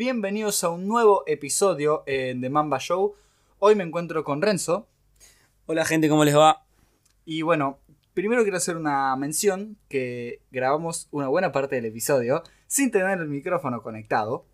Bienvenidos a un nuevo episodio en The Mamba Show. Hoy me encuentro con Renzo. Hola gente, ¿cómo les va? Y bueno, primero quiero hacer una mención que grabamos una buena parte del episodio sin tener el micrófono conectado.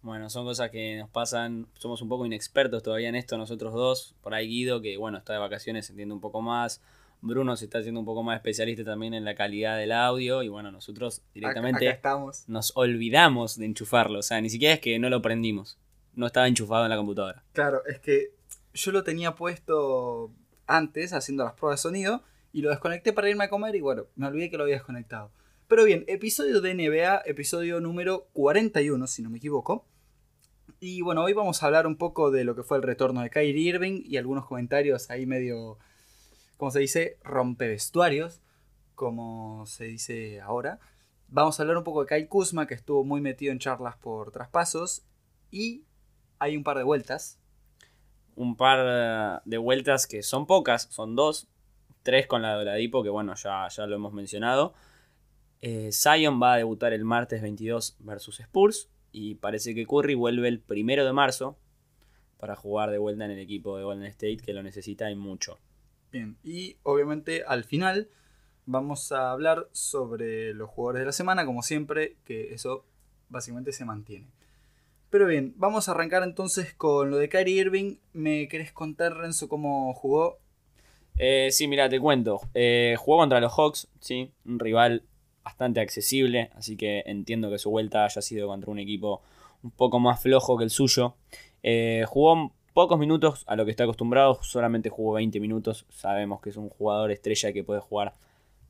Bueno, son cosas que nos pasan, somos un poco inexpertos todavía en esto nosotros dos. Por ahí Guido, que bueno, está de vacaciones, entiende un poco más. Bruno se está haciendo un poco más especialista también en la calidad del audio y bueno, nosotros directamente Acá estamos. nos olvidamos de enchufarlo, o sea, ni siquiera es que no lo prendimos, no estaba enchufado en la computadora. Claro, es que yo lo tenía puesto antes haciendo las pruebas de sonido y lo desconecté para irme a comer y bueno, me olvidé que lo había desconectado. Pero bien, episodio de NBA, episodio número 41, si no me equivoco. Y bueno, hoy vamos a hablar un poco de lo que fue el retorno de Kyrie Irving y algunos comentarios ahí medio, como se dice, rompevestuarios, como se dice ahora. Vamos a hablar un poco de Kyle Kuzma, que estuvo muy metido en charlas por traspasos. Y hay un par de vueltas. Un par de vueltas que son pocas, son dos, tres con la de Oladipo, que bueno, ya, ya lo hemos mencionado. Eh, Zion va a debutar el martes 22 versus Spurs. Y parece que Curry vuelve el primero de marzo para jugar de vuelta en el equipo de Golden State, que lo necesita y mucho. Bien, y obviamente al final vamos a hablar sobre los jugadores de la semana, como siempre, que eso básicamente se mantiene. Pero bien, vamos a arrancar entonces con lo de Kyrie Irving. ¿Me querés contar, Renzo, cómo jugó? Eh, sí, mira, te cuento. Eh, jugó contra los Hawks, sí, un rival bastante accesible, así que entiendo que su vuelta haya sido contra un equipo un poco más flojo que el suyo. Eh, jugó pocos minutos a lo que está acostumbrado, solamente jugó 20 minutos. Sabemos que es un jugador estrella que puede jugar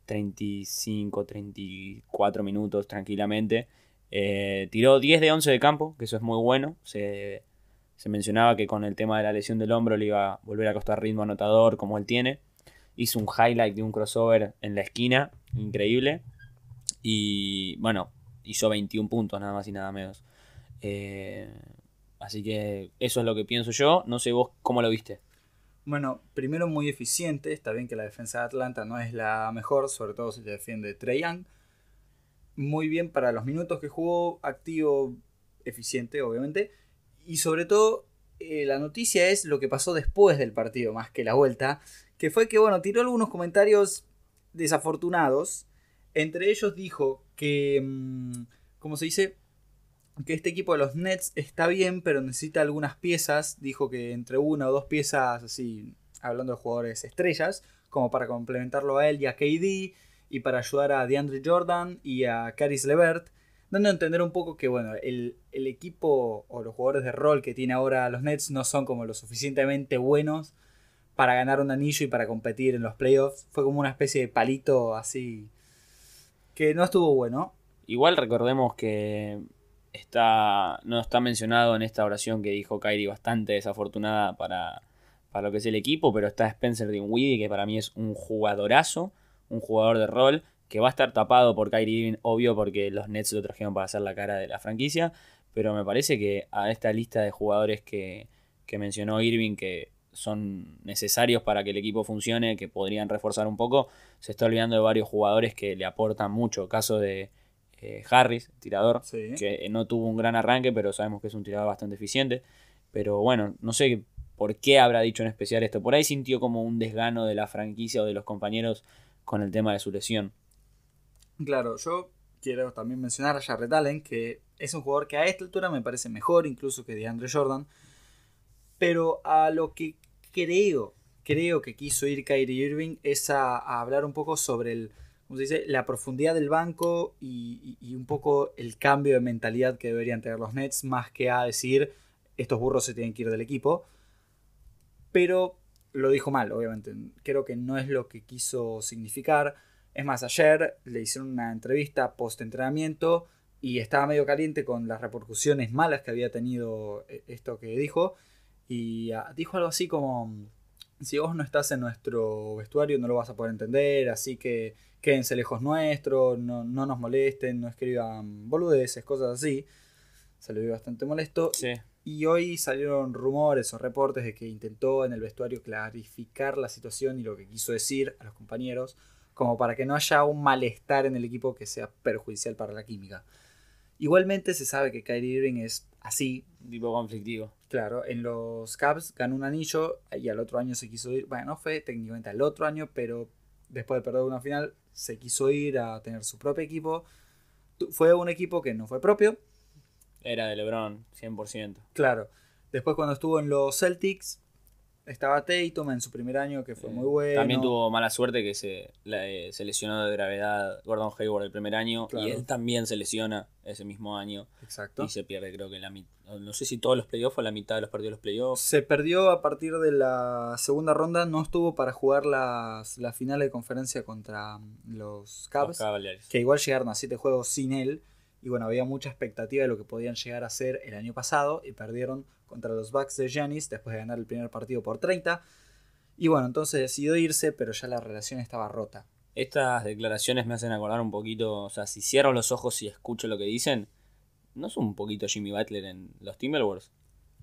35, 34 minutos tranquilamente. Eh, tiró 10 de 11 de campo, que eso es muy bueno. Se, se, mencionaba que con el tema de la lesión del hombro le iba a volver a costar ritmo anotador como él tiene. Hizo un highlight de un crossover en la esquina, increíble. Y bueno, hizo 21 puntos nada más y nada menos. Eh, así que eso es lo que pienso yo. No sé vos cómo lo viste. Bueno, primero muy eficiente. Está bien que la defensa de Atlanta no es la mejor, sobre todo si te defiende Trey Young. Muy bien para los minutos que jugó, activo, eficiente, obviamente. Y sobre todo, eh, la noticia es lo que pasó después del partido, más que la vuelta. Que fue que, bueno, tiró algunos comentarios desafortunados. Entre ellos dijo que, mm, ¿cómo se dice? Que este equipo de los Nets está bien, pero necesita algunas piezas. Dijo que entre una o dos piezas, así, hablando de jugadores estrellas, como para complementarlo a él y a KD, y para ayudar a DeAndre Jordan y a Caris Levert, dando a entender un poco que, bueno, el, el equipo o los jugadores de rol que tiene ahora los Nets no son como lo suficientemente buenos para ganar un anillo y para competir en los playoffs. Fue como una especie de palito así que no estuvo bueno. Igual recordemos que está no está mencionado en esta oración que dijo Kyrie bastante desafortunada para, para lo que es el equipo, pero está Spencer Dinwiddie que para mí es un jugadorazo, un jugador de rol que va a estar tapado por Kyrie Irving, obvio porque los Nets lo trajeron para hacer la cara de la franquicia, pero me parece que a esta lista de jugadores que, que mencionó Irving que son necesarios para que el equipo funcione, que podrían reforzar un poco, se está olvidando de varios jugadores que le aportan mucho. Caso de eh, Harris, tirador, Sí. que no tuvo un gran arranque, pero sabemos que es un tirador bastante eficiente. Pero bueno, no sé por qué habrá dicho en especial esto. Por ahí sintió como un desgano de la franquicia o de los compañeros con el tema de su lesión. Claro, yo quiero también mencionar a Jarrett Allen, que es un jugador que a esta altura me parece mejor incluso que DeAndre Jordan. Pero a lo que creo, creo que quiso ir Kyrie Irving es a, a hablar un poco sobre el, ¿cómo se dice? la profundidad del banco y, un poco el cambio de mentalidad que deberían tener los Nets, más que a decir estos burros se tienen que ir del equipo. Pero lo dijo mal, obviamente. Creo que no es lo que quiso significar. Es más, ayer le hicieron una entrevista post-entrenamiento y estaba medio caliente con las repercusiones malas que había tenido eh, esto que dijo. Y uh, dijo algo así como, si vos no estás en nuestro vestuario no lo vas a poder entender, así que quédense lejos nuestro, no, no nos molesten, no escriban boludeces, cosas así. Se le vio bastante molesto. Sí. Y hoy salieron rumores o reportes de que intentó en el vestuario clarificar la situación y lo que quiso decir a los compañeros, como para que no haya un malestar en el equipo que sea perjudicial para la química. Igualmente se sabe que Kyrie Irving es así. Tipo conflictivo. Claro, en los Cavs ganó un anillo y al otro año se quiso ir. Bueno, no fue técnicamente al otro año, pero después de perder una final se quiso ir a tener su propio equipo. Fue un equipo que no fue propio. Era de LeBron, 100%. Claro. Después cuando estuvo en los Celtics, estaba Tatum en su primer año, que fue muy bueno. También tuvo mala suerte que se, la- eh, se lesionó de gravedad Gordon Hayward el primer año Claro. y él también se lesiona ese mismo año Exacto. y se pierde creo que la mitad, no sé si todos los playoffs o la mitad de los partidos de los playoffs. Se perdió a partir de la segunda ronda, no estuvo para jugar las, la final de conferencia contra mm, los Los Cavs, Cavaliers. que igual llegaron a siete juegos sin él. Y bueno, había mucha expectativa de lo que podían llegar a ser el año pasado y perdieron contra los Bucks de Giannis después de ganar el primer partido por 30. Y bueno, entonces decidió irse, pero ya la relación estaba rota. Estas declaraciones me hacen acordar un poquito, o sea, si cierro los ojos y escucho lo que dicen, ¿no es un poquito Jimmy Butler en los Timberwolves?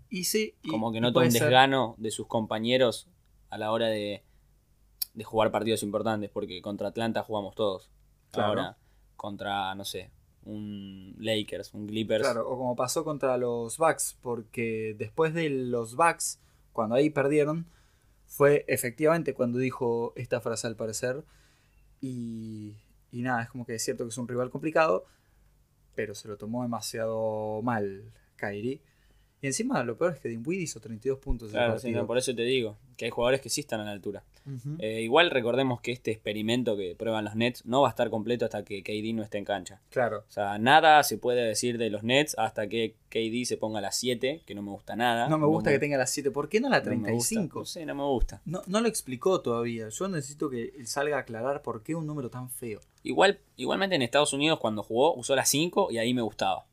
Y sí, y- Como que nota un ser. desgano de sus compañeros a la hora de, de jugar partidos importantes, porque contra Atlanta jugamos todos. Claro. Ahora, contra, no sé, un Lakers, un Clippers. Claro, o como pasó contra los Bucks, porque después de los Bucks, cuando ahí perdieron, fue efectivamente cuando dijo esta frase al parecer. Y, y nada, es como que es cierto que es un rival complicado, pero se lo tomó demasiado mal Kyrie. Y encima lo peor es que Dinwiddie hizo 32 puntos Claro, sí, no, por eso te digo, que hay jugadores que sí están a la altura. Eh, igual recordemos que este experimento que prueban los Nets no va a estar completo hasta que KD no esté en cancha. claro, O sea, nada se puede decir de los Nets hasta que KD se ponga a las 7, que no me gusta nada. no me gusta que tenga las 7. ¿Por qué no la no me gusta. 35? No sé, no me gusta. No, no lo explicó todavía. Yo necesito que él salga a aclarar por qué un número tan feo. Igual, igualmente en Estados Unidos cuando jugó usó las 5 y ahí me gustaba.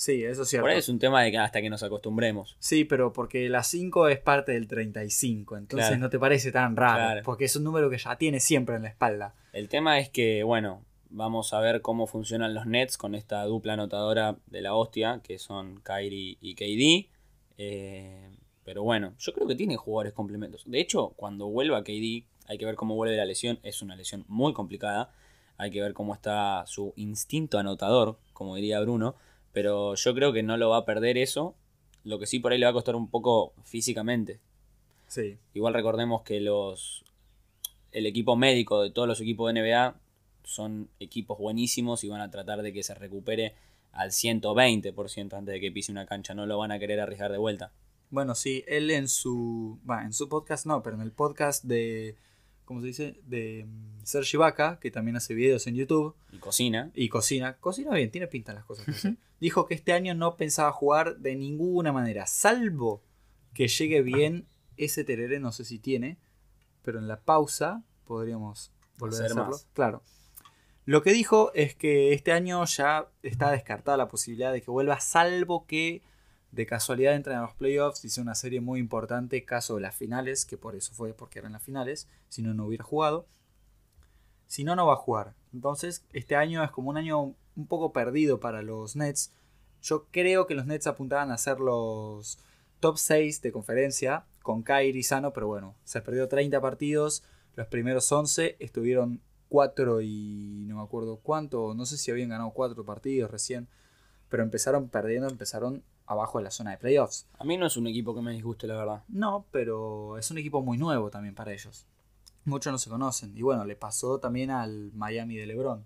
Sí, eso es cierto. Por ahí es un tema de que hasta que nos acostumbremos. Sí, pero porque la 5 es parte del 35, entonces Claro. no te parece tan raro, Claro. porque es un número que ya tiene siempre en la espalda. El tema es que, bueno, vamos a ver cómo funcionan los Nets con esta dupla anotadora de la hostia, que son Kyrie y KD. Eh, pero bueno, yo creo que tiene jugadores complementos. De hecho, cuando vuelva KD, hay que ver cómo vuelve la lesión. Es una lesión muy complicada. Hay que ver cómo está su instinto anotador, como diría Bruno. Pero yo creo que no lo va a perder eso. Lo que sí por ahí le va a costar un poco físicamente. Sí, Igual recordemos que los el equipo médico de todos los equipos de NBA son equipos buenísimos y van a tratar de que se recupere al 120% antes de que pise una cancha. No lo van a querer arriesgar de vuelta. bueno, sí, él en su, va, en su podcast no, pero en el podcast de, ¿cómo se dice? De mm, Sergi Vaca, que también hace videos en YouTube Y cocina. y cocina, cocina bien, tiene pinta las cosas. que hace. Dijo que este año no pensaba jugar de ninguna manera, salvo que llegue bien ese tereré, no sé si tiene, pero en la pausa podríamos volver a Hacer hacerlo. más. Claro. Lo que dijo es que este año ya está descartada la posibilidad de que vuelva, salvo que de casualidad entren a los playoffs sea una serie muy importante, caso de las finales, que por eso fue, porque eran las finales, si no, no hubiera jugado. Si no, no va a jugar. Entonces, este año es como un año un poco perdido para los Nets. Yo creo que los Nets apuntaban a ser los top 6 de conferencia con Kyrie sano, pero bueno, se perdió 30 partidos. Los primeros 11 estuvieron 4 y no me acuerdo cuánto, no sé si habían ganado 4 partidos recién, pero empezaron perdiendo, empezaron abajo de la zona de playoffs. A mí no es un equipo que me disguste, la verdad. No, pero es un equipo muy nuevo también para ellos. Muchos no se conocen. Y bueno, le pasó también al Miami de LeBron.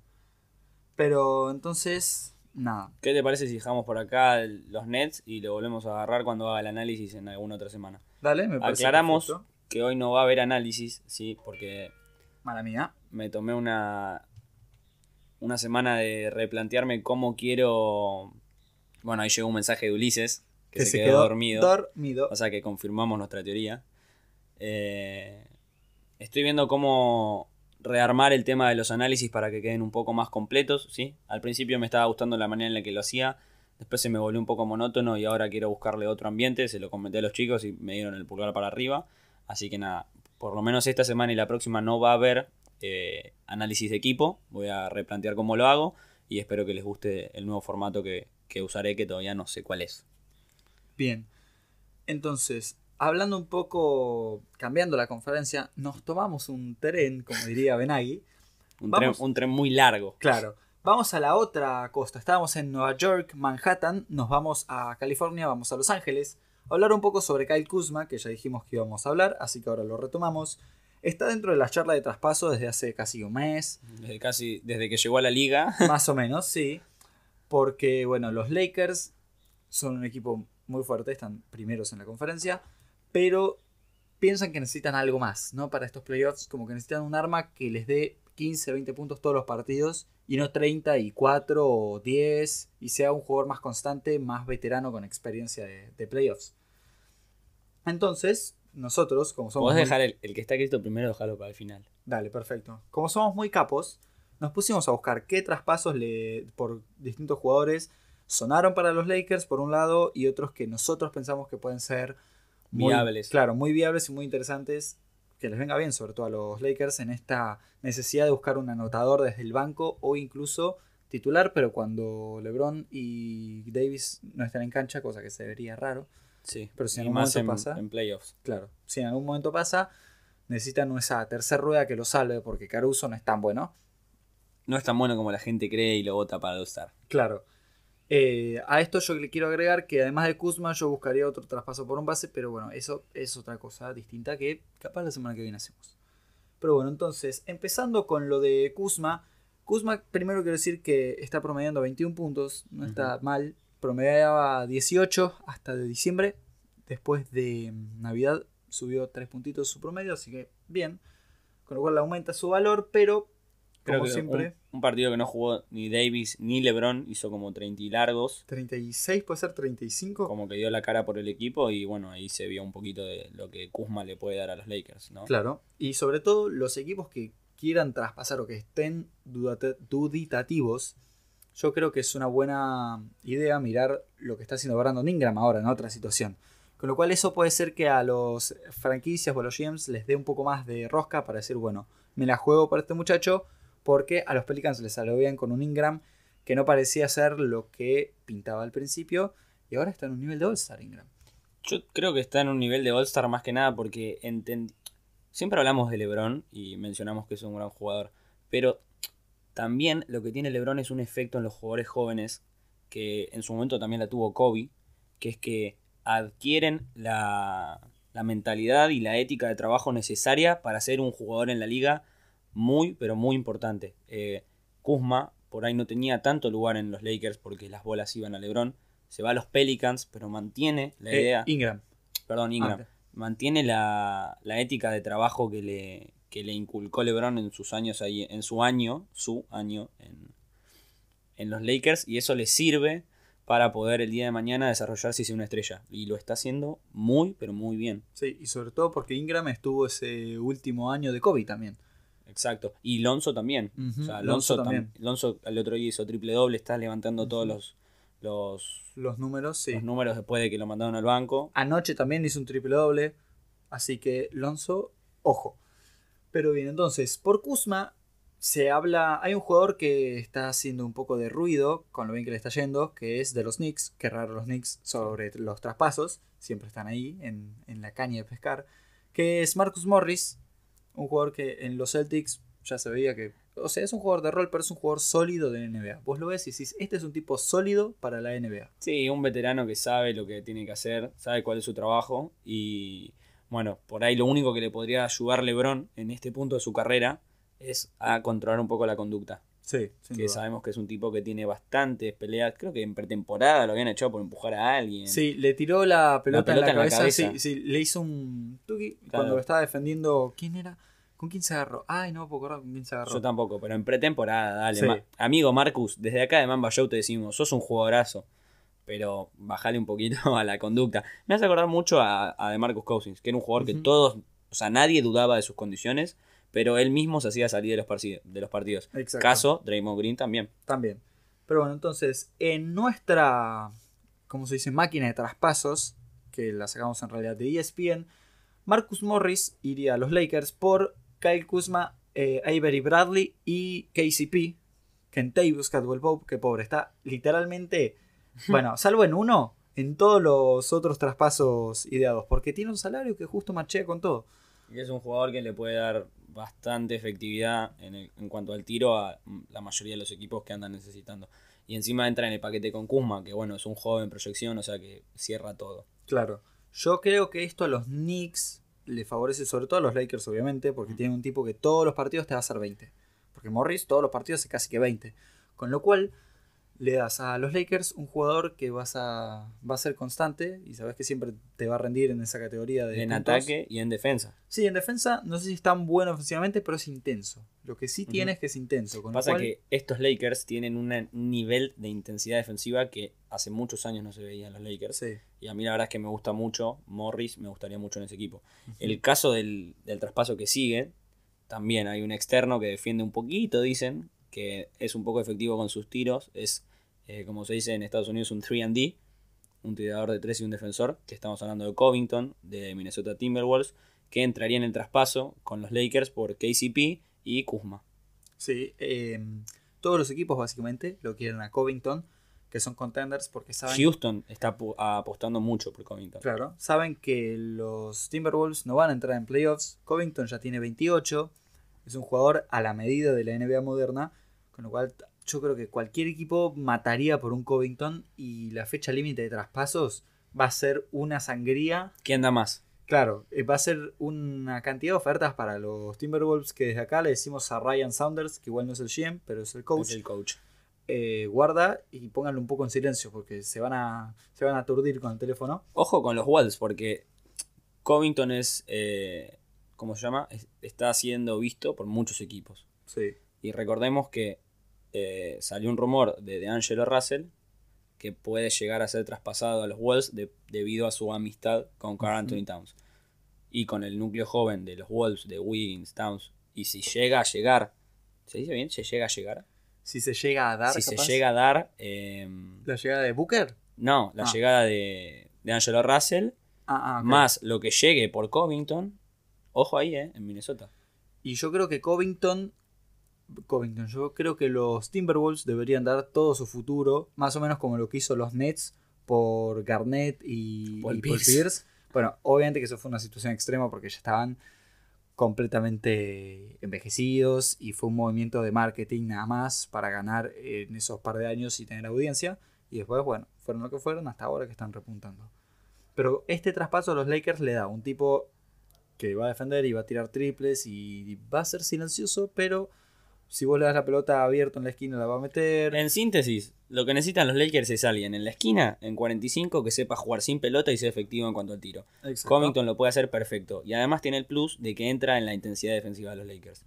Pero entonces, nada. ¿Qué te parece si dejamos por acá los Nets y lo volvemos a agarrar cuando haga el análisis en alguna otra semana? Dale, me parece Aclaramos perfecto. que hoy no va a haber análisis, sí, porque Mala mía. me tomé una, una semana de replantearme cómo quiero... Bueno, ahí llegó un mensaje de Ulises, que, se, quedó, dormido. Dormido. O sea que confirmamos nuestra teoría. Eh, estoy viendo cómo rearmar el tema de los análisis para que queden un poco más completos, ¿sí? Al principio me estaba gustando la manera en la que lo hacía, después se me volvió un poco monótono y ahora quiero buscarle otro ambiente, se lo comenté a los chicos y me dieron el pulgar para arriba, así que nada, por lo menos esta semana y la próxima no va a haber eh, análisis de equipo, voy a replantear cómo lo hago y espero que les guste el nuevo formato que, que usaré, que todavía no sé cuál es. Bien. Entonces, hablando un poco, cambiando la conferencia, nos tomamos un tren, como diría Benaghi. Un tren, un tren muy largo. Claro, Vamos a la otra costa. Estábamos en Nueva York, Manhattan, nos vamos a California, vamos a Los Ángeles. A hablar un poco sobre Kyle Kuzma, que ya dijimos que íbamos a hablar, así que ahora lo retomamos. Está dentro de la charla de traspaso desde hace casi un mes. Desde casi, desde que llegó a la liga. Más o menos, sí. Porque, bueno, los Lakers son un equipo muy fuerte, están primeros en la conferencia, pero piensan que necesitan algo más, ¿no? Para estos playoffs, como que necesitan un arma que les dé 15, 20 puntos todos los partidos y no 34 o 10 y sea un jugador más constante, más veterano con experiencia de, de playoffs. Entonces, nosotros, como somos... Podés muy- dejar el, el que está escrito primero, dejarlo para el final. Dale, perfecto. Como somos muy capos, nos pusimos a buscar qué traspasos le, por distintos jugadores sonaron para los Lakers, por un lado, y otros que nosotros pensamos que pueden ser muy- Viables. Claro, muy viables y muy interesantes, que les venga bien, sobre todo a los Lakers, en esta necesidad de buscar un anotador desde el banco o incluso titular, pero cuando LeBron y Davis no están en cancha, cosa que se vería raro. Sí. Pero si en algún más en, momento pasa- en playoffs. Claro, si en algún momento pasa, necesitan esa tercera rueda que lo salve porque Caruso no es tan bueno. No es tan bueno como la gente cree y lo vota para All-Star. Claro. Eh, a esto yo le quiero agregar que además de Kuzma yo buscaría otro traspaso por un base, pero bueno, eso es otra cosa distinta que capaz la semana que viene hacemos. Pero bueno, entonces, empezando con lo de Kuzma. Kuzma, primero quiero decir que está promediando 21 puntos, no está mal. Promediaba 18 hasta de diciembre. Después de Navidad subió 3 puntitos su promedio, así que bien. Con lo cual aumenta su valor, pero Creo como que siempre, un, un partido que no jugó ni Davis ni LeBron hizo como 30 y largos. 36 puede ser 35. Como que dio la cara por el equipo y bueno, ahí se vio un poquito de lo que Kuzma le puede dar a los Lakers, ¿no? Claro. Y sobre todo los equipos que quieran traspasar o que estén duditativos, yo creo que es una buena idea mirar lo que está haciendo Brandon Ingram ahora en otra situación. Con lo cual eso puede ser que a los franquicias o a los GMs les dé un poco más de rosca para decir, bueno, me la juego por este muchacho porque a los Pelicans les salió bien con un Ingram que no parecía ser lo que pintaba al principio y ahora está en un nivel de All-Star Ingram. Yo creo que está en un nivel de All-Star más que nada porque siempre hablamos de LeBron y mencionamos que es un gran jugador, pero también lo que tiene LeBron es un efecto en los jugadores jóvenes que en su momento también la tuvo Kobe, que es que adquieren la, la mentalidad y la ética de trabajo necesaria para ser un jugador en la liga muy, pero muy importante. Eh, Kuzma por ahí no tenía tanto lugar en los Lakers porque las bolas iban a LeBron. Se va a los Pelicans, pero mantiene la Eh, idea. Ingram. Perdón, Ingram. Ah, Mantiene la, la ética de trabajo que le, que le inculcó LeBron en sus años ahí, en su año, su año en, en los Lakers, y eso le sirve para poder el día de mañana desarrollarse y ser una estrella. Y lo está haciendo muy, pero muy bien. Sí, y sobre todo porque Ingram estuvo ese último año de Kobe también. Exacto. Y Lonzo también. O sea, Lonzo Lonzo, tam- también. Lonzo el otro día hizo triple doble, está levantando todos los, los, Los números, sí. los números después de que lo mandaron al banco. Anoche también hizo un triple doble. Así que Lonzo, ojo. Pero bien, entonces, por Kuzma se habla. Hay un jugador que está haciendo un poco de ruido con lo bien que le está yendo, que es de los Knicks. Qué raro los Knicks sobre los traspasos. Siempre están ahí, en, en la caña de pescar. Que es Marcus Morris. Un jugador que en los Celtics ya se veía que. O sea, es un jugador de rol, pero es un jugador sólido de NBA. Vos lo ves y decís, este es un tipo sólido para la NBA. Sí, un veterano que sabe lo que tiene que hacer, sabe cuál es su trabajo y bueno, por ahí lo único que le podría ayudar LeBron en este punto de su carrera es a controlar un poco la conducta. Sí, que duda. sabemos que es un tipo que tiene bastantes peleas, creo que en pretemporada lo habían echado por empujar a alguien. Sí, le tiró la pelota, pelota en la en la cabeza. Sí, sí, le hizo un tuki Claro. cuando estaba defendiendo. ¿Quién era? ¿Con quién se agarró? Ay, no puedo acordar con quién se agarró. Yo tampoco, pero en pretemporada, dale. Sí. Ma- Amigo Marcus, desde acá de Mamba Show te decimos, sos un jugadorazo, pero bajale un poquito a la conducta. Me hace acordar mucho a, a de Marcus Cousins, que era un jugador que todos, o sea, nadie dudaba de sus condiciones, pero él mismo se hacía salir de los, de los partidos. Exacto. Caso, Draymond Green también. También. Pero bueno, entonces, en nuestra, ¿cómo se dice? Máquina de traspasos, que la sacamos en realidad de ESPN, Marcus Morris iría a los Lakers por Kyle Kuzma, eh, Avery Bradley y KCP. Kentavious Caldwell Pope, que pobre, está literalmente, bueno, salvo en uno, en todos los otros traspasos ideados, porque tiene un salario que justo machea con todo. Y es un jugador que le puede dar bastante efectividad en, el- en cuanto al tiro a mm, la mayoría de los equipos que andan necesitando. Y encima entra en el paquete con Kuzma, que bueno, es un joven proyección, o sea que cierra todo. Claro. Yo creo que esto a los Knicks le favorece, sobre todo a los Lakers, obviamente, porque tiene un tipo que todos los partidos te va a hacer 20. Porque Morris todos los partidos hace casi que 20. Con lo cual, le das a los Lakers un jugador que vas a, va a ser constante y sabes que siempre te va a rendir en esa categoría de En puntos. ataque y en defensa. Sí, en defensa no sé si es tan bueno ofensivamente, pero es intenso. Lo que sí tiene es que es intenso. Con lo Pasa cual- que estos Lakers tienen un nivel de intensidad defensiva que hace muchos años no se veía en los Lakers. Sí. Y a mí la verdad es que me gusta mucho Morris, me gustaría mucho en ese equipo. El caso del, del traspaso que sigue, también hay un externo que defiende un poquito, dicen, que es un poco efectivo con sus tiros. Es, eh, como se dice en Estados Unidos, un 3D, un tirador de 3 y un defensor, que estamos hablando de Covington, de Minnesota Timberwolves, que entraría en el traspaso con los Lakers por KCP y Kuzma. Sí, eh, todos los equipos básicamente lo quieren a Covington, que son contenders porque saben, Houston está apostando mucho por Covington. claro, saben que los Timberwolves no van a entrar en playoffs. Covington ya tiene 28, es un jugador a la medida de la NBA moderna, con lo cual yo creo que cualquier equipo mataría por un Covington y la fecha límite de traspasos va a ser una sangría. ¿Quién da más? Claro, eh, va a ser una cantidad de ofertas para los Timberwolves que desde acá le decimos a Ryan Saunders, que igual no es el GM, pero es el coach. Es el coach. eh, guarda y pónganlo un poco en silencio porque se van a se van a aturdir con el teléfono. Ojo con los Wolves, porque Covington es, eh, ¿cómo se llama? Es- está siendo visto por muchos equipos. Sí. Y recordemos que eh, salió un rumor de, de Angelo Russell que puede llegar a ser traspasado a los Wolves de- debido a su amistad con Carl. Anthony Towns. Y con el núcleo joven de los Wolves, de Wiggins, Towns. Y si llega a llegar, ¿se dice bien? ¿Se llega a llegar? Si se llega a dar si capaz, se llega a dar, eh, la llegada de Booker. no, la Ah. llegada de, de Angelo Russell Ah, ah, más lo que llegue por Covington, ojo ahí, eh, en Minnesota. Y yo creo que Covington Covington, yo creo que los Timberwolves deberían dar todo su futuro, más o menos como lo que hizo los Nets por Garnett y Paul y Paul Pierce. Pierce. Bueno, obviamente que eso fue una situación extrema porque ya estaban completamente envejecidos y fue un movimiento de marketing nada más para ganar en esos par de años y tener audiencia. Y después, bueno, fueron lo que fueron hasta ahora que están repuntando. Pero este traspaso a los Lakers le da un tipo que va a defender y va a tirar triples y va a ser silencioso, pero si vos le das la pelota abierta en la esquina la va a meter. En síntesis, lo que necesitan los Lakers es alguien en la esquina, en 45, que sepa jugar sin pelota y sea efectivo en cuanto al tiro. Exacto. Covington lo puede hacer perfecto. Y además tiene el plus de que entra en la intensidad defensiva de los Lakers.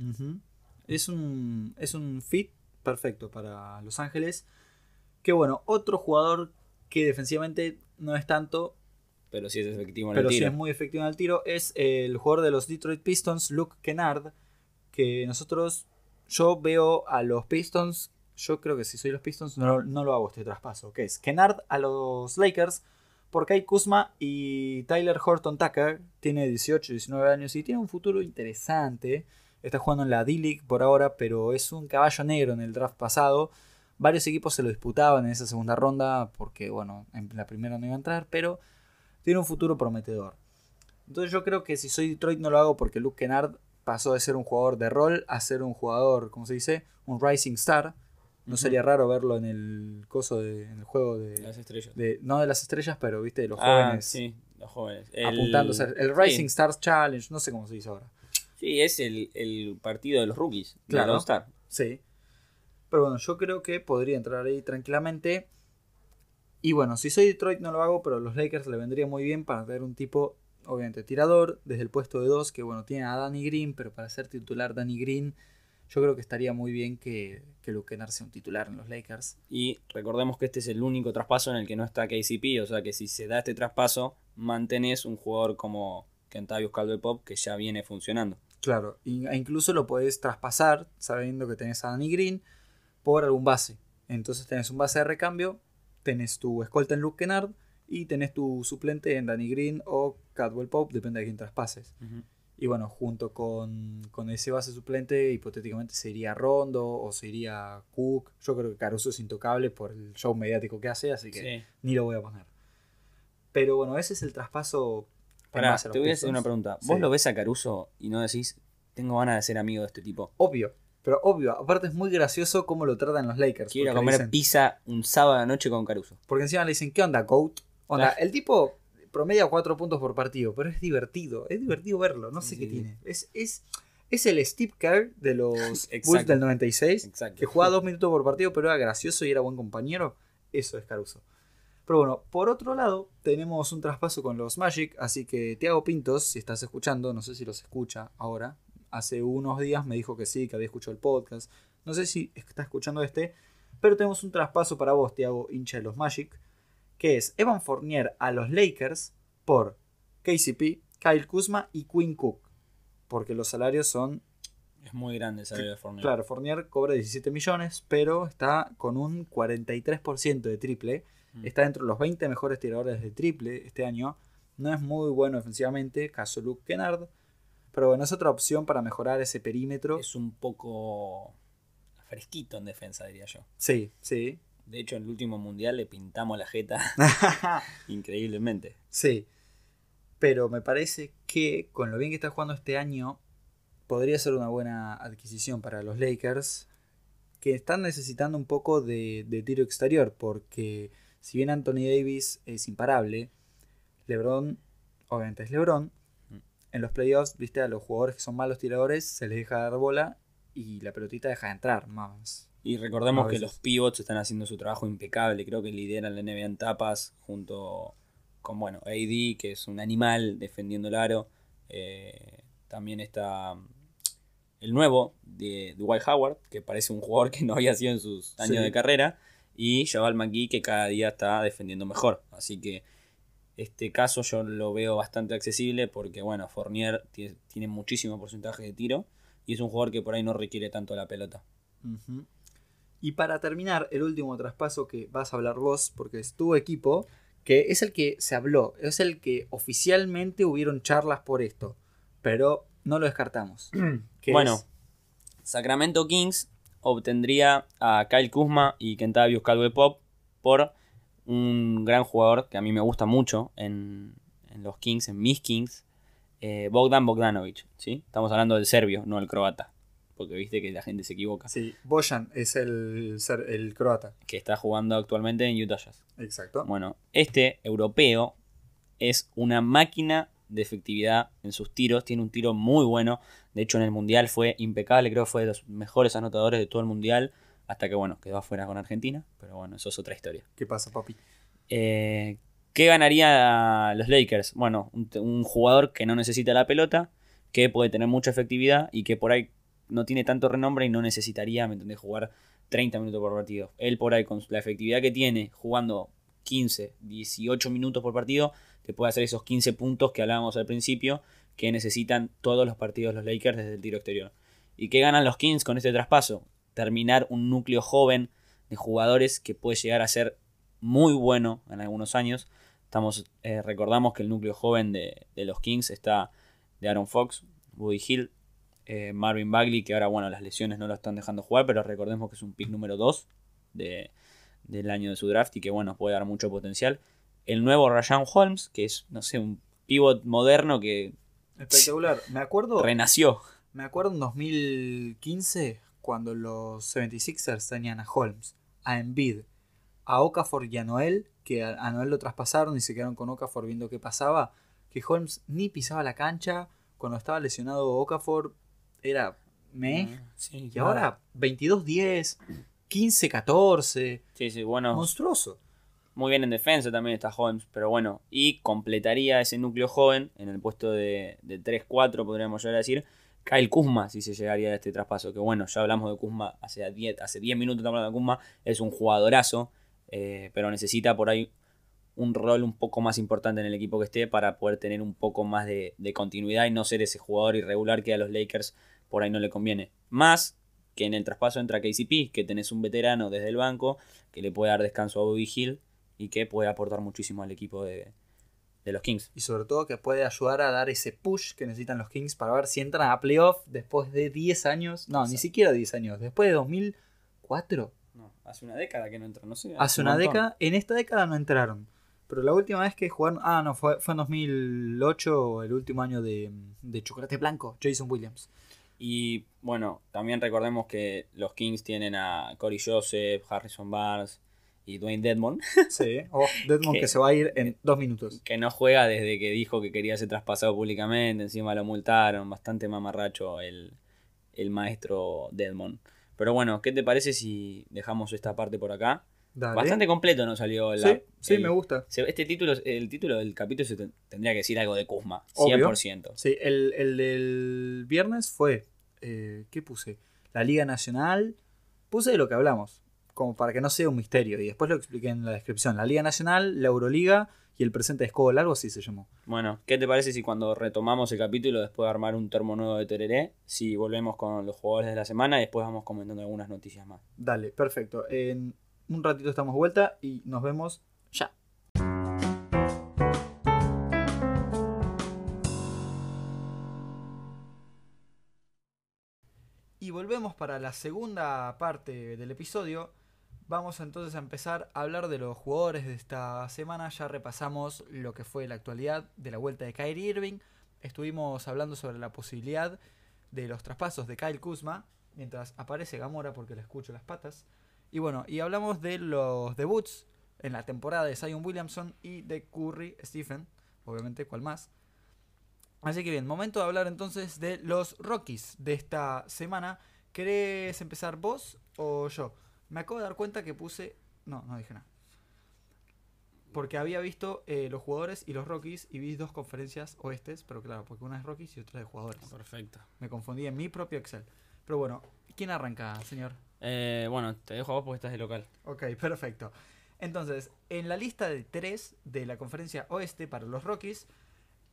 Es, un, es un fit perfecto para Los Ángeles. Que bueno, otro jugador que defensivamente no es tanto, Pero sí es efectivo en pero el sí tiro. es muy efectivo en el tiro, es el jugador de los Detroit Pistons, Luke Kennard, que nosotros, yo veo a los Pistons, yo creo que si soy los Pistons no, no lo hago este traspaso, que es Kennard a los Lakers, por Kai Kuzma y Tyler Horton Tucker, tiene 18, 19 años y tiene un futuro interesante, está jugando en la D-League por ahora, pero es un caballo negro en el draft pasado. Varios equipos se lo disputaban en esa segunda ronda porque, bueno, en la primera no iba a entrar, pero tiene un futuro prometedor. Entonces yo creo que si soy Detroit no lo hago porque Luke Kennard pasó de ser un jugador de rol a ser un jugador, ¿cómo se dice? Un rising star. No sería raro verlo en el coso de, en el juego de, Las estrellas. de- no de las estrellas, pero viste de los ah, jóvenes sí, los jóvenes. El- apuntándose el Rising sí. Stars Challenge, no sé cómo se dice ahora. Sí, es el, el partido de los rookies. Claro. Claro. All-Star. Sí. Pero bueno, yo creo que podría entrar ahí tranquilamente. Y bueno, si soy Detroit no lo hago, pero los Lakers le vendría muy bien para tener un tipo, obviamente, tirador, desde el puesto de dos, que bueno, tiene a Danny Green, pero para ser titular Danny Green, yo creo que estaría muy bien que, que Luke Kennard sea un titular en los Lakers. Y recordemos que este es el único traspaso en el que no está KCP, o sea que si se da este traspaso, mantenés un jugador como Kentavious Caldwell Pop que ya viene funcionando. Claro, e incluso lo podés traspasar sabiendo que tenés a Danny Green por algún base. Entonces tenés un base de recambio, tenés tu escolta en Luke Kennard y tenés tu suplente en Danny Green o Cadwell Pope, depende de quién traspases. Y bueno, junto con, con ese base suplente, hipotéticamente se iría Rondo o se iría Cook. Yo creo que Caruso es intocable por el show mediático que hace, así que Sí. ni lo voy a poner. Pero bueno, ese es el traspaso. Pará, te voy a hacer una pregunta. ¿Vos Sí. lo ves a Caruso y no decís tengo ganas de ser amigo de este tipo. Obvio. Pero obvio, aparte es muy gracioso cómo lo tratan los Lakers. Quiero comer dicen- pizza un sábado a la noche con Caruso. Porque encima le dicen, ¿qué onda, GOAT? Onda, el tipo promedia 4 puntos por partido, pero es divertido. Es divertido verlo, no sé Sí, qué tiene. Es, es, es el Steve Kerr de los Bulls del 96, Exacto. que jugaba 2 minutos por partido, pero era gracioso y era buen compañero. Eso es Caruso. Pero bueno, por otro lado, tenemos un traspaso con los Magic, así que Tiago Pintos, si estás escuchando, no sé si los escucha ahora, hace unos días me dijo que sí, que había escuchado el podcast. No sé si está escuchando este, pero tenemos un traspaso para vos, Tiago, hincha de los Magic, que es Evan Fournier a los Lakers por KCP, Kyle Kuzma y Quinn Cook. Porque los salarios son Es muy grande el salario de Fournier. Claro, Fournier cobra 17 millones, pero está con un 43% de triple. Mm. Está dentro de los 20 mejores tiradores de triple este año. No es muy bueno defensivamente, caso Luke Kennard. Pero bueno, es otra opción para mejorar ese perímetro. Es un poco fresquito en defensa, diría yo. Sí, sí. De hecho, en el último mundial le pintamos la jeta increíblemente. sí. Pero me parece que con lo bien que está jugando este año, podría ser una buena adquisición para los Lakers, que están necesitando un poco de, de tiro exterior, porque si bien Anthony Davis es imparable, LeBron, obviamente es LeBron, Mm. en los playoffs, viste, a los jugadores que son malos tiradores se les deja dar bola y la pelotita deja de entrar más. Y recordemos que los pivots están haciendo su trabajo impecable. Creo que lideran la NBA en tapas junto con, bueno, AD, que es un animal defendiendo el aro. Eh, también está mm, el nuevo de Dwight Howard, que parece un jugador que no había sido en sus años Sí. de carrera. Y Jabal McGee, que cada día está defendiendo mejor. Así que este caso yo lo veo bastante accesible porque, bueno, Fournier tiene, tiene muchísimo porcentaje de tiro. Y es un jugador que por ahí no requiere tanto la pelota. Ujú. Y para terminar, el último traspaso que vas a hablar vos, porque es tu equipo, que es el que se habló, es el que oficialmente hubieron charlas por esto, pero no lo descartamos. Bueno, es- Sacramento Kings obtendría a Kyle Kuzma y Kentavious Caldwell Pop por un gran jugador que a mí me gusta mucho en, en los Kings, en mis Kings, eh, Bogdan Bogdanovic. ¿sí? Estamos hablando del serbio, no el croata. Porque viste que la gente se equivoca. sí, Bojan es el, el croata. Que está jugando actualmente en Utah Jazz. Exacto. Bueno, este europeo es una máquina de efectividad en sus tiros. Tiene un tiro muy bueno. De hecho, en el Mundial fue impecable. Creo que fue de los mejores anotadores de todo el Mundial. Hasta que, bueno, quedó afuera con Argentina. Pero bueno, eso es otra historia. ¿Qué pasa, papi? Eh, ¿Qué ganaría los Lakers? Bueno, un, un jugador que no necesita la pelota, que puede tener mucha efectividad y que por ahí no tiene tanto renombre y no necesitaría, ¿me entendés? Jugar 30 minutos por partido. Él por ahí con la efectividad que tiene, jugando 15, 18 minutos por partido, te puede hacer esos 15 puntos que hablábamos al principio, que necesitan todos los partidos los Lakers desde el tiro exterior. ¿Y qué ganan los Kings con este traspaso? Terminar un núcleo joven de jugadores que puede llegar a ser muy bueno en algunos años. Estamos, eh, recordamos que el núcleo joven de, de los Kings está de Aaron Fox, Woody Hill, eh, Marvin Bagley, que ahora, bueno, las lesiones no lo están dejando jugar, pero recordemos que es un pick número 2 de, del año de su draft y que, bueno, puede dar mucho potencial. El nuevo Rayan Holmes, que es, no sé, un pivot moderno que Espectacular. Me acuerdo, renació. me acuerdo en 2015 cuando los 76ers tenían a Holmes, a Embiid, a Okafor y a Noel, que a, a Noel lo traspasaron y se quedaron con Okafor viendo qué pasaba, que Holmes ni pisaba la cancha, cuando estaba lesionado Okafor era meh, Sí, y claro. ahora 22-10, 15-14, Sí, sí, bueno. monstruoso. Muy bien en defensa también está Holmes, pero bueno, y completaría ese núcleo joven en el puesto de, de 3-4, podríamos llegar a decir, Kyle Kuzma, si se llegaría a este traspaso. Que bueno, ya hablamos de Kuzma hace 10, hace 10 minutos, estamos hablando de Kuzma, es un jugadorazo, eh, pero necesita por ahí un rol un poco más importante en el equipo que esté para poder tener un poco más de, de continuidad y no ser ese jugador irregular que a los Lakers por ahí no le conviene. Más que en el traspaso entra KCP, que tenés un veterano desde el banco que le puede dar descanso a Bobby Hill y que puede aportar muchísimo al equipo de, de los Kings. Y sobre todo que puede ayudar a dar ese push que necesitan los Kings para ver si entran a playoff después de 10 años. No, ni siquiera 10 años. Después de 2004. No, hace una década que no entra, no sé. Hace un una montón. década. En esta década no entraron. Pero la última vez que jugaron. Ah, no, fue, fue en 2008, el último año de, de Chocolate Blanco, Jason Williams. Y bueno, también recordemos que los Kings tienen a Corey Joseph, Harrison Barnes y Dwayne Dedmon, Sí, o Deadmond Que- que se va a ir en dos minutos. que no juega desde que dijo que quería ser traspasado públicamente, encima lo multaron, bastante mamarracho el, el maestro Dedmon. Pero bueno, ¿qué te parece si dejamos esta parte por acá? Dale. Bastante completo nos salió la, Sí, sí, el- me gusta. Este título, el título del capítulo se te- tendría que decir algo de Kuzma, Obvio. 100%. Sí, el, el del viernes fue. eh, ¿Qué puse? La Liga Nacional. Puse de lo que hablamos, como para que no sea un misterio. Y después lo expliqué en la descripción. La Liga Nacional, la Euroliga y el presente de Escobo Largo, así se llamó. Bueno, ¿qué te parece si cuando retomamos el capítulo, después de armar un termo nuevo de Tereré, si volvemos con los jugadores de la semana y después vamos comentando algunas noticias más? Dale, perfecto. En un ratito estamos de vuelta y nos vemos ya. Y volvemos para la segunda parte del episodio. Vamos entonces a empezar a hablar de los jugadores de esta semana. Ya repasamos lo que fue la actualidad de la vuelta de Kyrie Irving. Estuvimos hablando sobre la posibilidad de los traspasos de Kyle Kuzma. Mientras aparece Gamora porque le escucho las patas. Y bueno, y hablamos de los debuts en la temporada de Zion Williamson y de Curry Stephen. Obviamente, ¿cuál más? Así que bien, momento de hablar entonces de los Rockies de esta semana. ¿Querés empezar vos o yo? Me acabo de dar cuenta que puse... No, no dije nada. Porque había visto eh, los jugadores y los Rockies y vi dos conferencias oestes, pero claro, porque una es Rockies y otra de jugadores. Perfecto. Me confundí en mi propio Excel. Pero bueno, ¿quién arranca, señor? Eh, bueno, te dejo a vos porque estás de local. Ok, perfecto. Entonces, en la lista de tres de la conferencia oeste para los Rockies,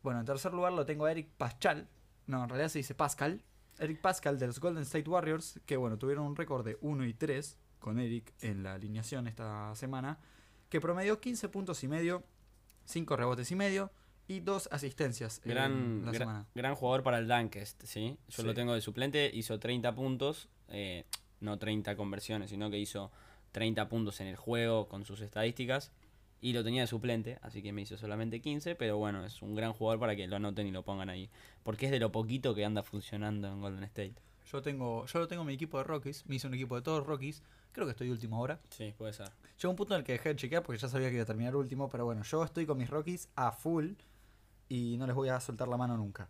bueno, en tercer lugar lo tengo a Eric Pascal. No, en realidad se dice Pascal. Eric Pascal de los Golden State Warriors, que bueno, tuvieron un récord de 1 y 3 con Eric en la alineación esta semana, que promedió 15 puntos y medio, 5 rebotes y medio y 2 asistencias en Gran, la gra- semana. gran jugador para el Dunkest, ¿sí? Yo Sí. lo tengo de suplente, hizo 30 puntos, eh, no 30 conversiones, sino que hizo 30 puntos en el juego con sus estadísticas. Y lo tenía de suplente, así que me hizo solamente 15, pero bueno, es un gran jugador para que lo anoten y lo pongan ahí. Porque es de lo poquito que anda funcionando en Golden State. Yo tengo, yo lo tengo en mi equipo de Rockies, me hice un equipo de todos Rockies, creo que estoy último ahora. Sí, puede ser. Llegó un punto en el que dejé de chequear porque ya sabía que iba a terminar último, pero bueno, yo estoy con mis Rockies a full y no les voy a soltar la mano nunca.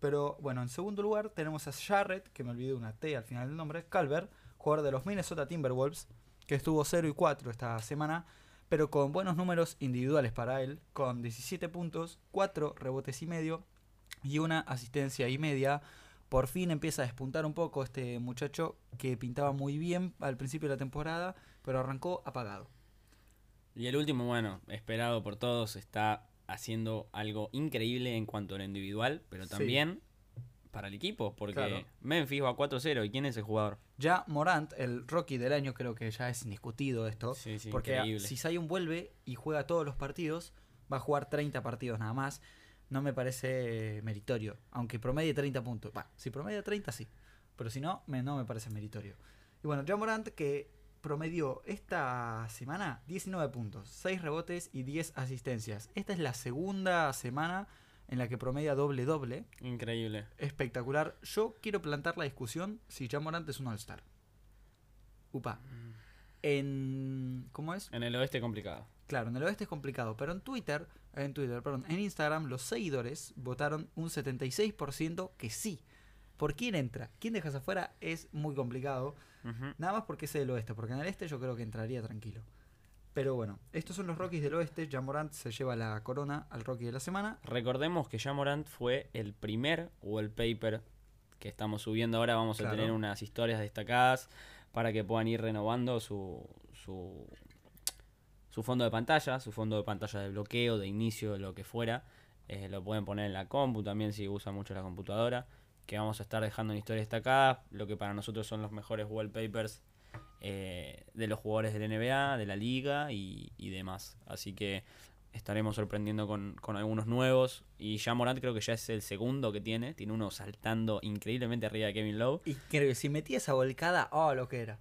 Pero bueno, en segundo lugar tenemos a Jarrett, que me olvidé una T al final del nombre, Calvert, jugador de los Minnesota Timberwolves, que estuvo 0 y 4 esta semana, pero con buenos números individuales para él, con 17 puntos, 4 rebotes y medio y una asistencia y media. Por fin empieza a despuntar un poco este muchacho que pintaba muy bien al principio de la temporada, pero arrancó apagado. Y el último, bueno, esperado por todos, está haciendo algo increíble en cuanto a lo individual, pero Sí. también para el equipo, porque Claro. Memphis va 4-0. ¿Y quién es el jugador? Ya Morant, el rookie del año, creo que ya es indiscutido esto. Sí, sí, porque increíble. si Zion vuelve y juega todos los partidos, va a jugar 30 partidos nada más. No me parece meritorio. Aunque promedie 30 puntos. Bueno, si promedia 30, sí. Pero si no, me, no me parece meritorio. Y bueno, ya Morant que promedió esta semana 19 puntos, 6 rebotes y 10 asistencias. Esta es la segunda semana en la que promedia doble-doble. Increíble. Espectacular. Yo quiero plantar la discusión si ya Morant es un All-Star. Upa. En. ¿Cómo es? En el oeste complicado. Claro, en el oeste es complicado, pero en Twitter, en Twitter, perdón, en Instagram, los seguidores votaron un 76% que sí. ¿Por quién entra? ¿Quién dejas afuera? Es muy complicado. Nada más porque es del oeste, porque en el este yo creo que entraría tranquilo. Pero bueno, estos son los Rockies del oeste. Jamorant se lleva la corona al Rocky de la semana. Recordemos que Jamorant fue el primer wallpaper que estamos subiendo ahora. Vamos Claro. a tener unas historias destacadas para que puedan ir renovando su, su, su fondo de pantalla, su fondo de pantalla de bloqueo, de inicio, de lo que fuera. Eh, lo pueden poner en la compu también si usan mucho la computadora. Que vamos a estar dejando en historias destacadas, lo que para nosotros son los mejores wallpapers eh, de los jugadores del NBA, de la liga y, y demás. Así que estaremos sorprendiendo con, con algunos nuevos. Y ya Morant creo que ya es el segundo que tiene. Tiene uno saltando increíblemente arriba de Kevin Lowe. Y creo que si metía esa volcada, oh, lo que era.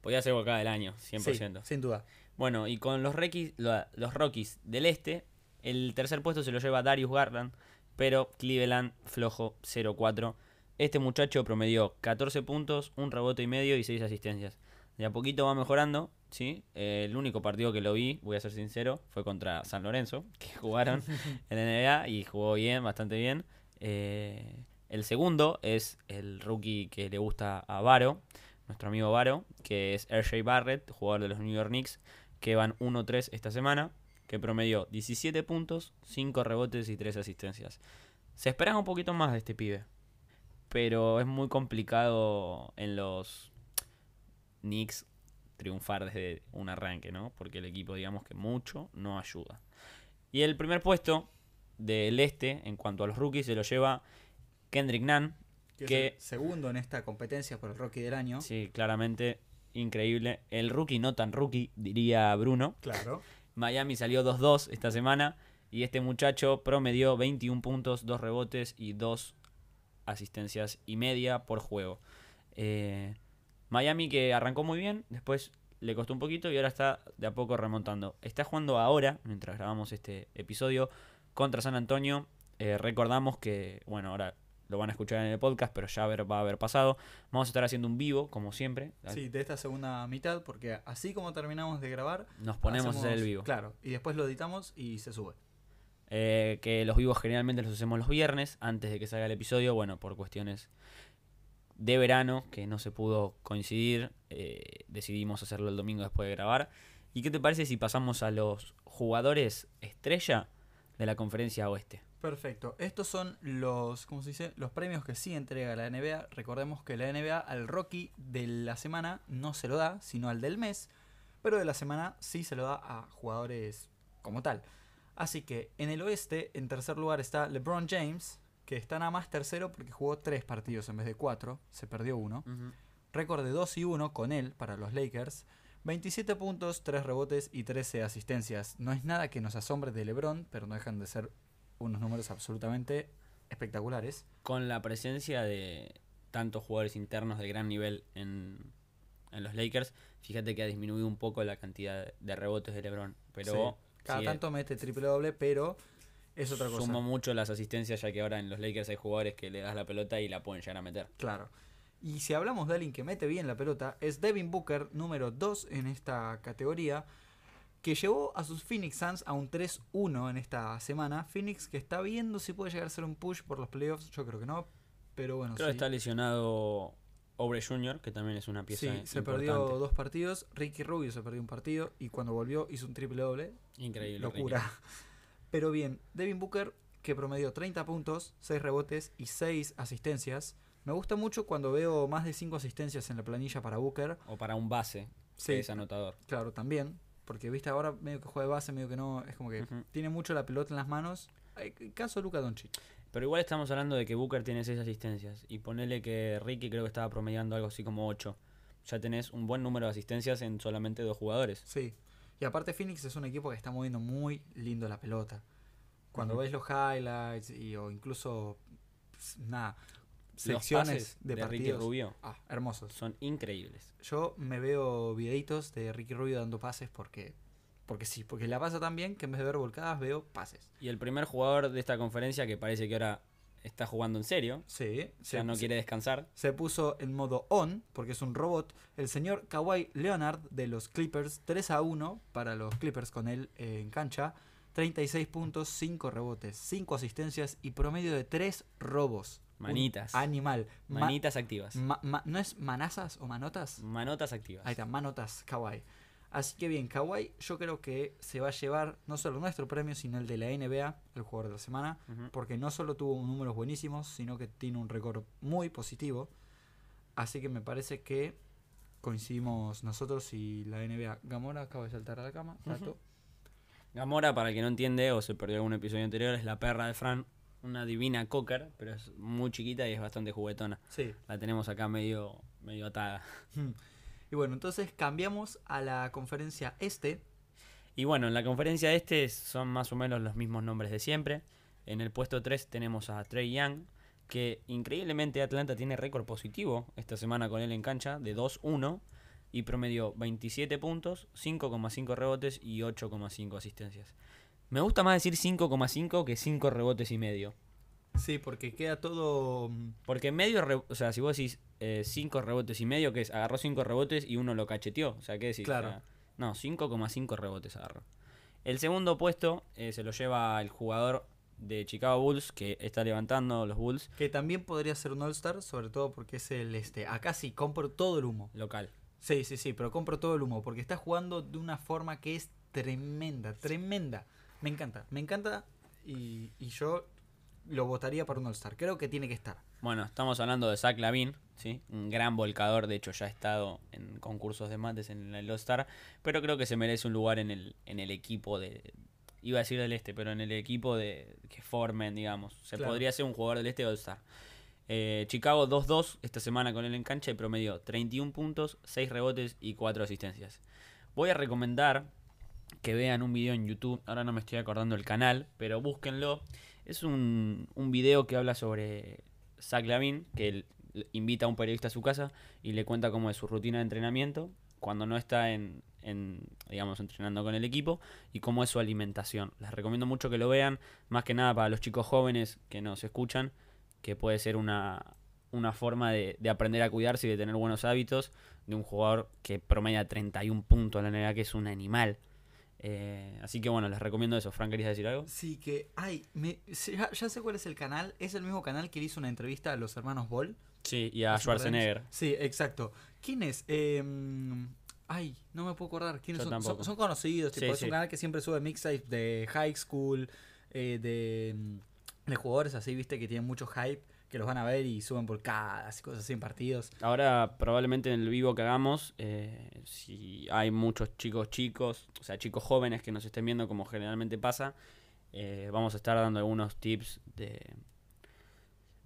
Podía ser volcada del año, 100%. Sí, sin duda. Bueno, y con los, lo- los Rockies del este, el tercer puesto se lo lleva Darius Garland, pero Cleveland flojo 0-4. Este muchacho promedió 14 puntos, un rebote y medio y 6 asistencias. De a poquito va mejorando, ¿sí? Eh, el único partido que lo vi, voy a ser sincero, fue contra San Lorenzo, que jugaron en NBA y jugó bien, bastante bien. Eh, el segundo es el rookie que le gusta a Varo, nuestro amigo Varo, que es RJ Barrett, jugador de los New York Knicks, que van 1-3 esta semana, que promedió 17 puntos, 5 rebotes y 3 asistencias. Se esperan un poquito más de este pibe, pero es muy complicado en los Knicks triunfar desde un arranque, ¿no? Porque el equipo, digamos que mucho no ayuda. Y el primer puesto del este, en cuanto a los rookies, se lo lleva Kendrick Nunn, Que, que es el segundo en esta competencia por el rookie del año. sí, claramente increíble. El rookie no tan rookie, diría Bruno. Claro. Miami salió 2-2 esta semana y este muchacho promedió 21 puntos, 2 rebotes y 2 asistencias y media por juego. Eh, Miami que arrancó muy bien, después le costó un poquito y ahora está de a poco remontando. Está jugando ahora, mientras grabamos este episodio, contra San Antonio. Eh, recordamos que, bueno, ahora lo van a escuchar en el podcast, pero ya va a haber pasado. Vamos a estar haciendo un vivo, como siempre. Sí, de esta segunda mitad, porque así como terminamos de grabar, Nos ponemos a hacer el vivo. Claro, y después lo editamos y se sube. Eh, que los vivos generalmente los hacemos los viernes, antes de que salga el episodio, bueno, por cuestiones de verano, que no se pudo coincidir, eh, decidimos hacerlo el domingo después de grabar. ¿Y qué te parece si pasamos a los jugadores estrella de la conferencia oeste? Perfecto. Estos son los, ¿cómo se dice? Los premios que sí entrega la NBA. Recordemos que la NBA al rookie de la semana no se lo da, sino al del mes. Pero de la semana sí se lo da a jugadores como tal. Así que en el oeste, en tercer lugar está LeBron James, que está nada más tercero porque jugó tres partidos en vez de cuatro. Se perdió uno. Récord de 2 y 1 con él para los Lakers. 27 puntos, 3 rebotes y 13 asistencias. No es nada que nos asombre de LeBron, pero no dejan de ser unos números absolutamente espectaculares. Con la presencia de tantos jugadores internos de gran nivel en, en los Lakers, fíjate que ha disminuido un poco la cantidad de rebotes de LeBron. Pero Sí. cada sigue- tanto mete triple doble, pero es otra cosa. Sumó mucho las asistencias, ya que ahora en los Lakers hay jugadores que le das la pelota y la pueden llegar a meter. Claro. Y si hablamos de alguien que mete bien la pelota, es Devin Booker, número 2 en esta categoría, que llevó a sus Phoenix Suns a un 3-1 en esta semana. Phoenix que está viendo si puede llegar a ser un push por los playoffs, yo creo que no, pero bueno, Creo que está lesionado Obre Jr., que también es una pieza Sí, se perdió dos partidos, Ricky Rubio se perdió un partido y cuando volvió hizo un triple doble, Increíble. locura. Pero bien, Devin Booker que promedió 30 puntos, 6 rebotes y 6 asistencias. Me gusta mucho cuando veo más de 5 asistencias en la planilla para Booker. O para un base, Sí. que es anotador. Claro, también. Porque viste ahora medio que juega de base, medio que no. Es como que tiene mucho la pelota en las manos. Caso Luca Doncic. Pero igual estamos hablando de que Booker tiene seis asistencias. Y ponele que Ricky creo que estaba promediando algo así como 8. Ya tenés un buen número de asistencias en solamente dos jugadores. Sí. Y aparte Phoenix es un equipo que está moviendo muy lindo la pelota. Cuando ves los highlights y, o incluso nada, secciones pases de, de Ricky partidos. Rubio Ah, hermosos. son increíbles. Yo me veo videitos de Ricky Rubio dando pases porque porque sí, porque la pasa tan bien que en vez de ver volcadas veo pases. Y el primer jugador de esta conferencia que parece que ahora está jugando en serio, Sí, ya se- no quiere descansar. se puso en modo on, porque es un robot, el señor Kawhi Leonard de los Clippers, 3 a 1 para los Clippers con él eh, en cancha, 36 puntos, 5 rebotes, 5 asistencias y promedio de 3 robos. Manitas. animal. Ma- Manitas activas. ma- ma- ¿No es manazas o manotas? Manotas activas. Ahí está, manotas, Kawhi. Así que bien, Kawhi yo creo que se va a llevar no solo nuestro premio, sino el de la NBA, el jugador de la semana, porque no solo tuvo números buenísimos, sino que tiene un récord muy positivo. Así que me parece que coincidimos nosotros y la NBA. Gamora acaba de saltar a la cama. rato. Gamora, para el que no entiende o se perdió algún episodio anterior, es la perra de Fran. Una divina cocker, pero es muy chiquita y es bastante juguetona. Sí. La tenemos acá medio, medio atada. Y bueno, entonces cambiamos a la conferencia este. Y bueno, en la conferencia este son más o menos los mismos nombres de siempre. En el puesto 3 tenemos a Trey Young, que increíblemente Atlanta tiene récord positivo esta semana con él en cancha de 2-1 y promedió 27 puntos, 5,5 rebotes y 8,5 asistencias. Me gusta más decir 5,5 que 5 rebotes y medio. Sí, porque queda todo. mm, Porque medio, o sea, si vos decís 5 rebotes y medio, que es agarró 5 rebotes y uno lo cacheteó. O sea, ¿qué decís? Claro. O sea, no, 5,5 rebotes agarró. El segundo puesto eh, se lo lleva el jugador de Chicago Bulls, que está levantando los Bulls Que también podría ser un All-Star, sobre todo porque es el este. Acá sí compro todo el humo. local. Sí, sí, sí, pero compro todo el humo porque está jugando de una forma que es tremenda, tremenda. Me encanta, me encanta y, y yo lo votaría para un All-Star. Creo que tiene que estar. Bueno, estamos hablando de Zach Lavin, ¿sí? un gran volcador, de hecho ya ha estado en concursos de mates en el All-Star, pero creo que se merece un lugar en el, en el equipo de... Iba a decir del este, pero en el equipo de que formen, digamos. Se Claro. podría ser un jugador del este All-Star. Eh, Chicago 2-2 esta semana con él en cancha y promedió 31 puntos, 6 rebotes y 4 asistencias. Voy a recomendar que vean un video en YouTube, ahora no me estoy acordando el canal, pero búsquenlo. Es un, un video que habla sobre Zach Lavin, que él invita a un periodista a su casa y le cuenta cómo es su rutina de entrenamiento cuando no está en, en, digamos, entrenando con el equipo y cómo es su alimentación. Les recomiendo mucho que lo vean, más que nada para los chicos jóvenes que nos escuchan, que puede ser una, una forma de, de aprender a cuidarse y de tener buenos hábitos de un jugador que promedia 31 puntos en la NBA, que es un animal. Eh, así que bueno, les recomiendo eso. Frank, ¿querías decir algo? Sí, que. Ay, me, ya, ya sé cuál es el canal. Es el mismo canal que le hizo una entrevista a los hermanos Ball. Sí, y a Schwarzenegger. Sí, exacto. ¿Quién es? Eh, ay, no me puedo acordar. ¿Quiénes son? son? son conocidos. Tipo, Sí, es sí. un canal que siempre sube mixtapes de high school, eh, de, de jugadores así, viste, que tienen mucho hype, que los van a ver y suben por cada y cosas así en partidos. Ahora, probablemente en el vivo que hagamos, eh, si hay muchos chicos chicos, o sea, chicos jóvenes que nos estén viendo como generalmente pasa, eh, vamos a estar dando algunos tips de,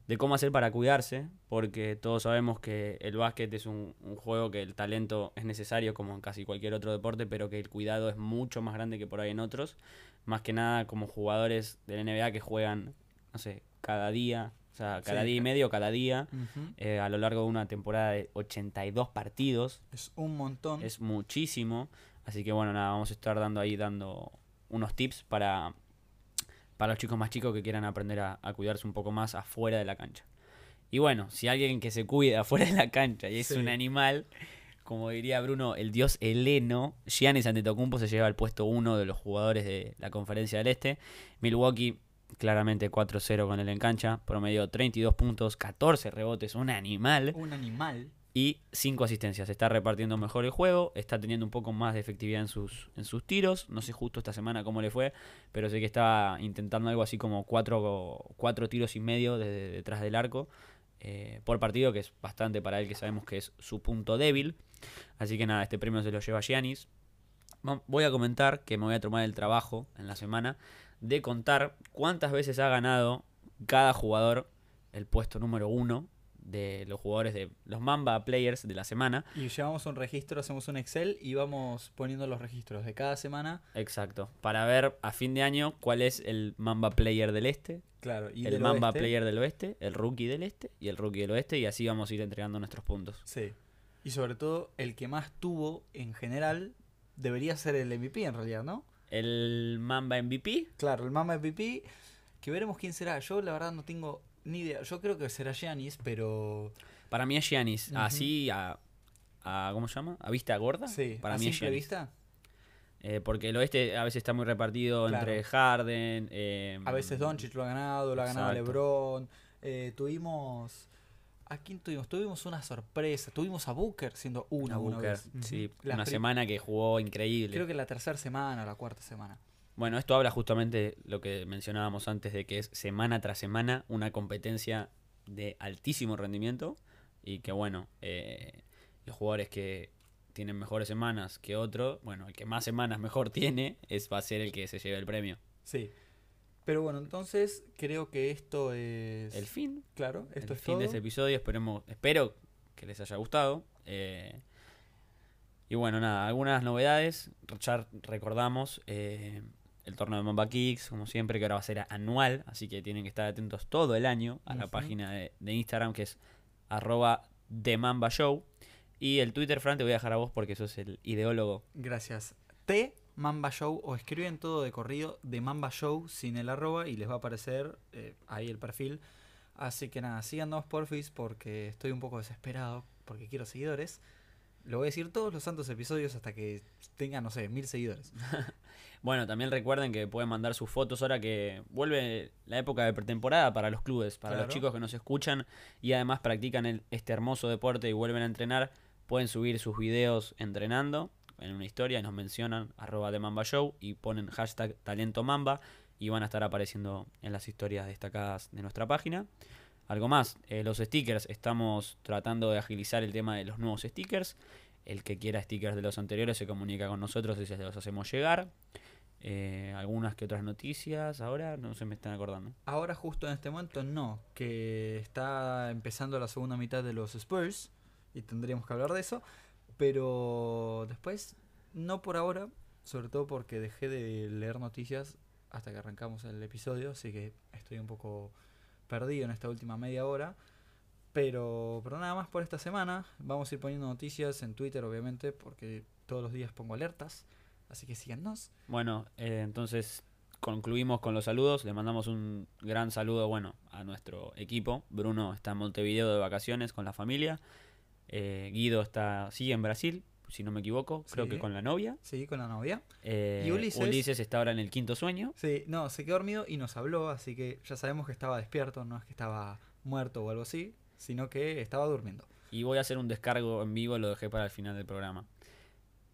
de cómo hacer para cuidarse, porque todos sabemos que el básquet es un, un juego que el talento es necesario como en casi cualquier otro deporte, pero que el cuidado es mucho más grande que por ahí en otros, más que nada como jugadores del NBA que juegan, no sé, cada día, o sea, cada Sí. día y medio, cada día, eh, a lo largo de una temporada de 82 partidos. Es un montón. Es muchísimo. Así que bueno, nada, vamos a estar dando ahí dando unos tips para, para los chicos más chicos que quieran aprender a, a cuidarse un poco más afuera de la cancha. Y bueno, si alguien que se cuida afuera de la cancha y es Sí. un animal, como diría Bruno, el dios heleno, Giannis Antetokounmpo se lleva al puesto uno de los jugadores de la Conferencia del Este. Milwaukee claramente 4-0 con él en cancha, promedio 32 puntos, 14 rebotes, un animal Un animal. y 5 asistencias. Está repartiendo mejor el juego, está teniendo un poco más de efectividad en sus, en sus tiros. No sé justo esta semana cómo le fue, pero sé que estaba intentando algo así como 4 cuatro, tiros y medio desde detrás del arco eh, por partido, que es bastante para él, que sabemos que es su punto débil. Así que nada, este premio se lo lleva Giannis. Voy a comentar que me voy a tomar el trabajo en la semana de contar cuántas veces ha ganado cada jugador el puesto número uno de los jugadores de los Mamba Players de la semana. Y llevamos un registro, hacemos un Excel y vamos poniendo los registros de cada semana. Exacto. Para ver a fin de año cuál es el Mamba Player del Este, Claro, y el Mamba oeste. Player del Oeste, el Rookie del Este y el Rookie del Oeste. Y así vamos a ir entregando nuestros puntos. Sí. Y sobre todo, el que más tuvo en general debería ser el MVP en realidad, ¿no? El Mamba MVP. Claro, el Mamba MVP, que veremos quién será. Yo la verdad no tengo ni idea. Yo creo que será Giannis, pero Para mí es Giannis. Así a, a- ¿Cómo se llama? ¿A vista gorda? sí, Para a mí es Giannis. vista, Eh, porque el oeste a veces está muy repartido Claro. entre Harden. eh, a veces Doncic lo ha ganado, lo ha ganado Exacto. LeBron. Eh, tuvimos ¿A quién tuvimos? Tuvimos una sorpresa. Tuvimos a Booker siendo una, a una Booker, vez. Ujú. sí, La una semana que jugó increíble. Creo que la tercera semana o la cuarta semana. Bueno, esto habla justamente de lo que mencionábamos antes de que es semana tras semana una competencia de altísimo rendimiento y que bueno, eh, los jugadores que tienen mejores semanas que otro, bueno, el que más semanas mejor tiene es va a ser el que se lleve el premio. Sí. Pero bueno, entonces creo que esto es. El fin, Claro, esto el es fin todo. de este episodio, esperemos, espero que les haya gustado. eh, y bueno, nada, algunas novedades. Ya recordamos eh, el torneo de Mamba Kicks, como siempre, que ahora va a ser anual, así que tienen que estar atentos todo el año a la página de, de Instagram que es arroba The Mamba Show. Y el Twitter, Fran, te voy a dejar a vos porque sos el ideólogo. Gracias. T Mamba Show o escriben todo de corrido de Mamba Show sin el arroba y les va a aparecer eh, ahí el perfil. Así que nada, síganos porfis porque estoy un poco desesperado porque quiero seguidores. Lo voy a decir todos los santos episodios hasta que tenga, no sé, mil seguidores. Bueno, también recuerden que pueden mandar sus fotos ahora que vuelve la época de pretemporada para los clubes, para Claro. los chicos que nos escuchan y además practican el- este hermoso deporte y vuelven a entrenar. Pueden subir sus videos entrenando en una historia y nos mencionan arroba de Mamba Show y ponen hashtag talento Mamba y van a estar apareciendo en las historias destacadas de nuestra página. Algo más, eh, los stickers, estamos tratando de agilizar el tema de los nuevos stickers. El que quiera stickers de los anteriores se comunica con nosotros y se los hacemos llegar. Eh, algunas que otras noticias ahora no se me están acordando. Ahora justo en este momento no, que está empezando la segunda mitad de los Spurs y tendríamos que hablar de eso, pero después no por ahora, sobre todo porque dejé de leer noticias hasta que arrancamos el episodio, así que estoy un poco perdido en esta última media hora. Pero, pero nada más por esta semana. Vamos a ir poniendo noticias en Twitter, obviamente, porque todos los días pongo alertas. Así que síganos. Bueno, eh, entonces concluimos con los saludos. Le mandamos un gran saludo, bueno, a nuestro equipo. Bruno está en Montevideo de vacaciones con la familia. Eh, Guido está sigue en Brasil, si no me equivoco, creo Sí. que con la novia. Sí, con la novia. Eh, ¿Y Ulises? está ahora en el quinto sueño. Sí, no, se quedó dormido y nos habló, así que ya sabemos que estaba despierto, no es que estaba muerto o algo así, sino que estaba durmiendo. Y voy a hacer un descargo en vivo, lo dejé para el final del programa.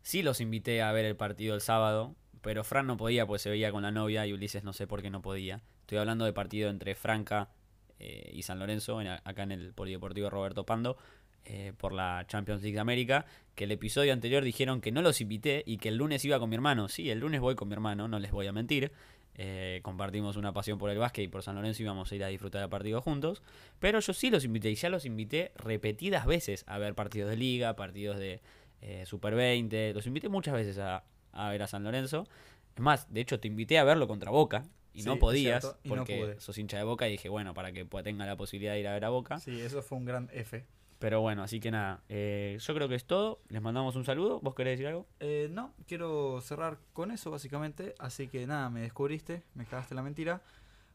Sí los invité a ver el partido el sábado, pero Fran no podía, pues se veía con la novia y Ulises no sé por qué no podía. Estoy hablando de partido entre Franca eh, y San Lorenzo, en- acá en el Polideportivo Roberto Pando, eh, por la Champions League de América, que el episodio anterior dijeron que no los invité y que el lunes iba con mi hermano. Sí, el lunes voy con mi hermano, no les voy a mentir. Eh, compartimos una pasión por el básquet y por San Lorenzo íbamos a ir a disfrutar del partido juntos. Pero yo sí los invité y ya los invité repetidas veces a ver partidos de liga, partidos de eh, Super 20. Los invité muchas veces a, a ver a San Lorenzo. Es más, de hecho te invité a verlo contra Boca y Sí, no podías cierto, y porque sos hincha de Boca y dije, bueno, para que tenga la posibilidad de ir a ver a Boca. Sí, eso fue un gran F. Pero bueno, así que nada, eh, yo creo que es todo. Les mandamos un saludo. ¿Vos querés decir algo? Eh, no, quiero cerrar con eso básicamente, así que nada, me descubriste, me cagaste la mentira.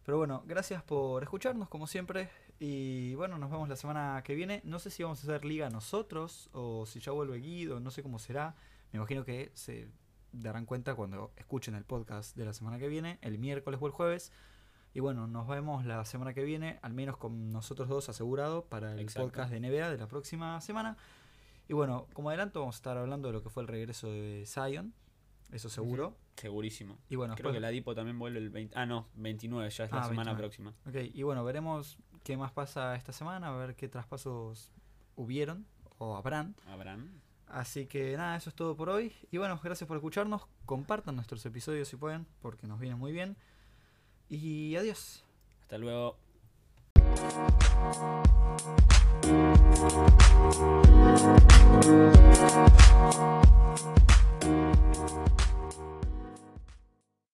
Pero bueno, gracias por escucharnos como siempre y bueno, nos vemos la semana que viene. No sé si vamos a hacer liga nosotros o si ya vuelve Guido, no sé cómo será. Me imagino que se darán cuenta cuando escuchen el podcast de la semana que viene, el miércoles o el jueves. Y bueno, nos vemos la semana que viene, al menos con nosotros dos asegurado para el Exacto. podcast de NBA de la próxima semana. Y bueno, como adelanto, vamos a estar hablando de lo que fue el regreso de Zion, eso seguro. Segurísimo. Y bueno, Creo después- que la Dipo también vuelve el 20. Ah, no, 29, ya es la Ah, semana 29. próxima. Ok, y bueno, veremos qué más pasa esta semana, a ver qué traspasos hubieron o habrán. Abraham. Así que nada, eso es todo por hoy. Y bueno, gracias por escucharnos. Compartan nuestros episodios si pueden, porque nos viene muy bien. Y adiós. Hasta luego.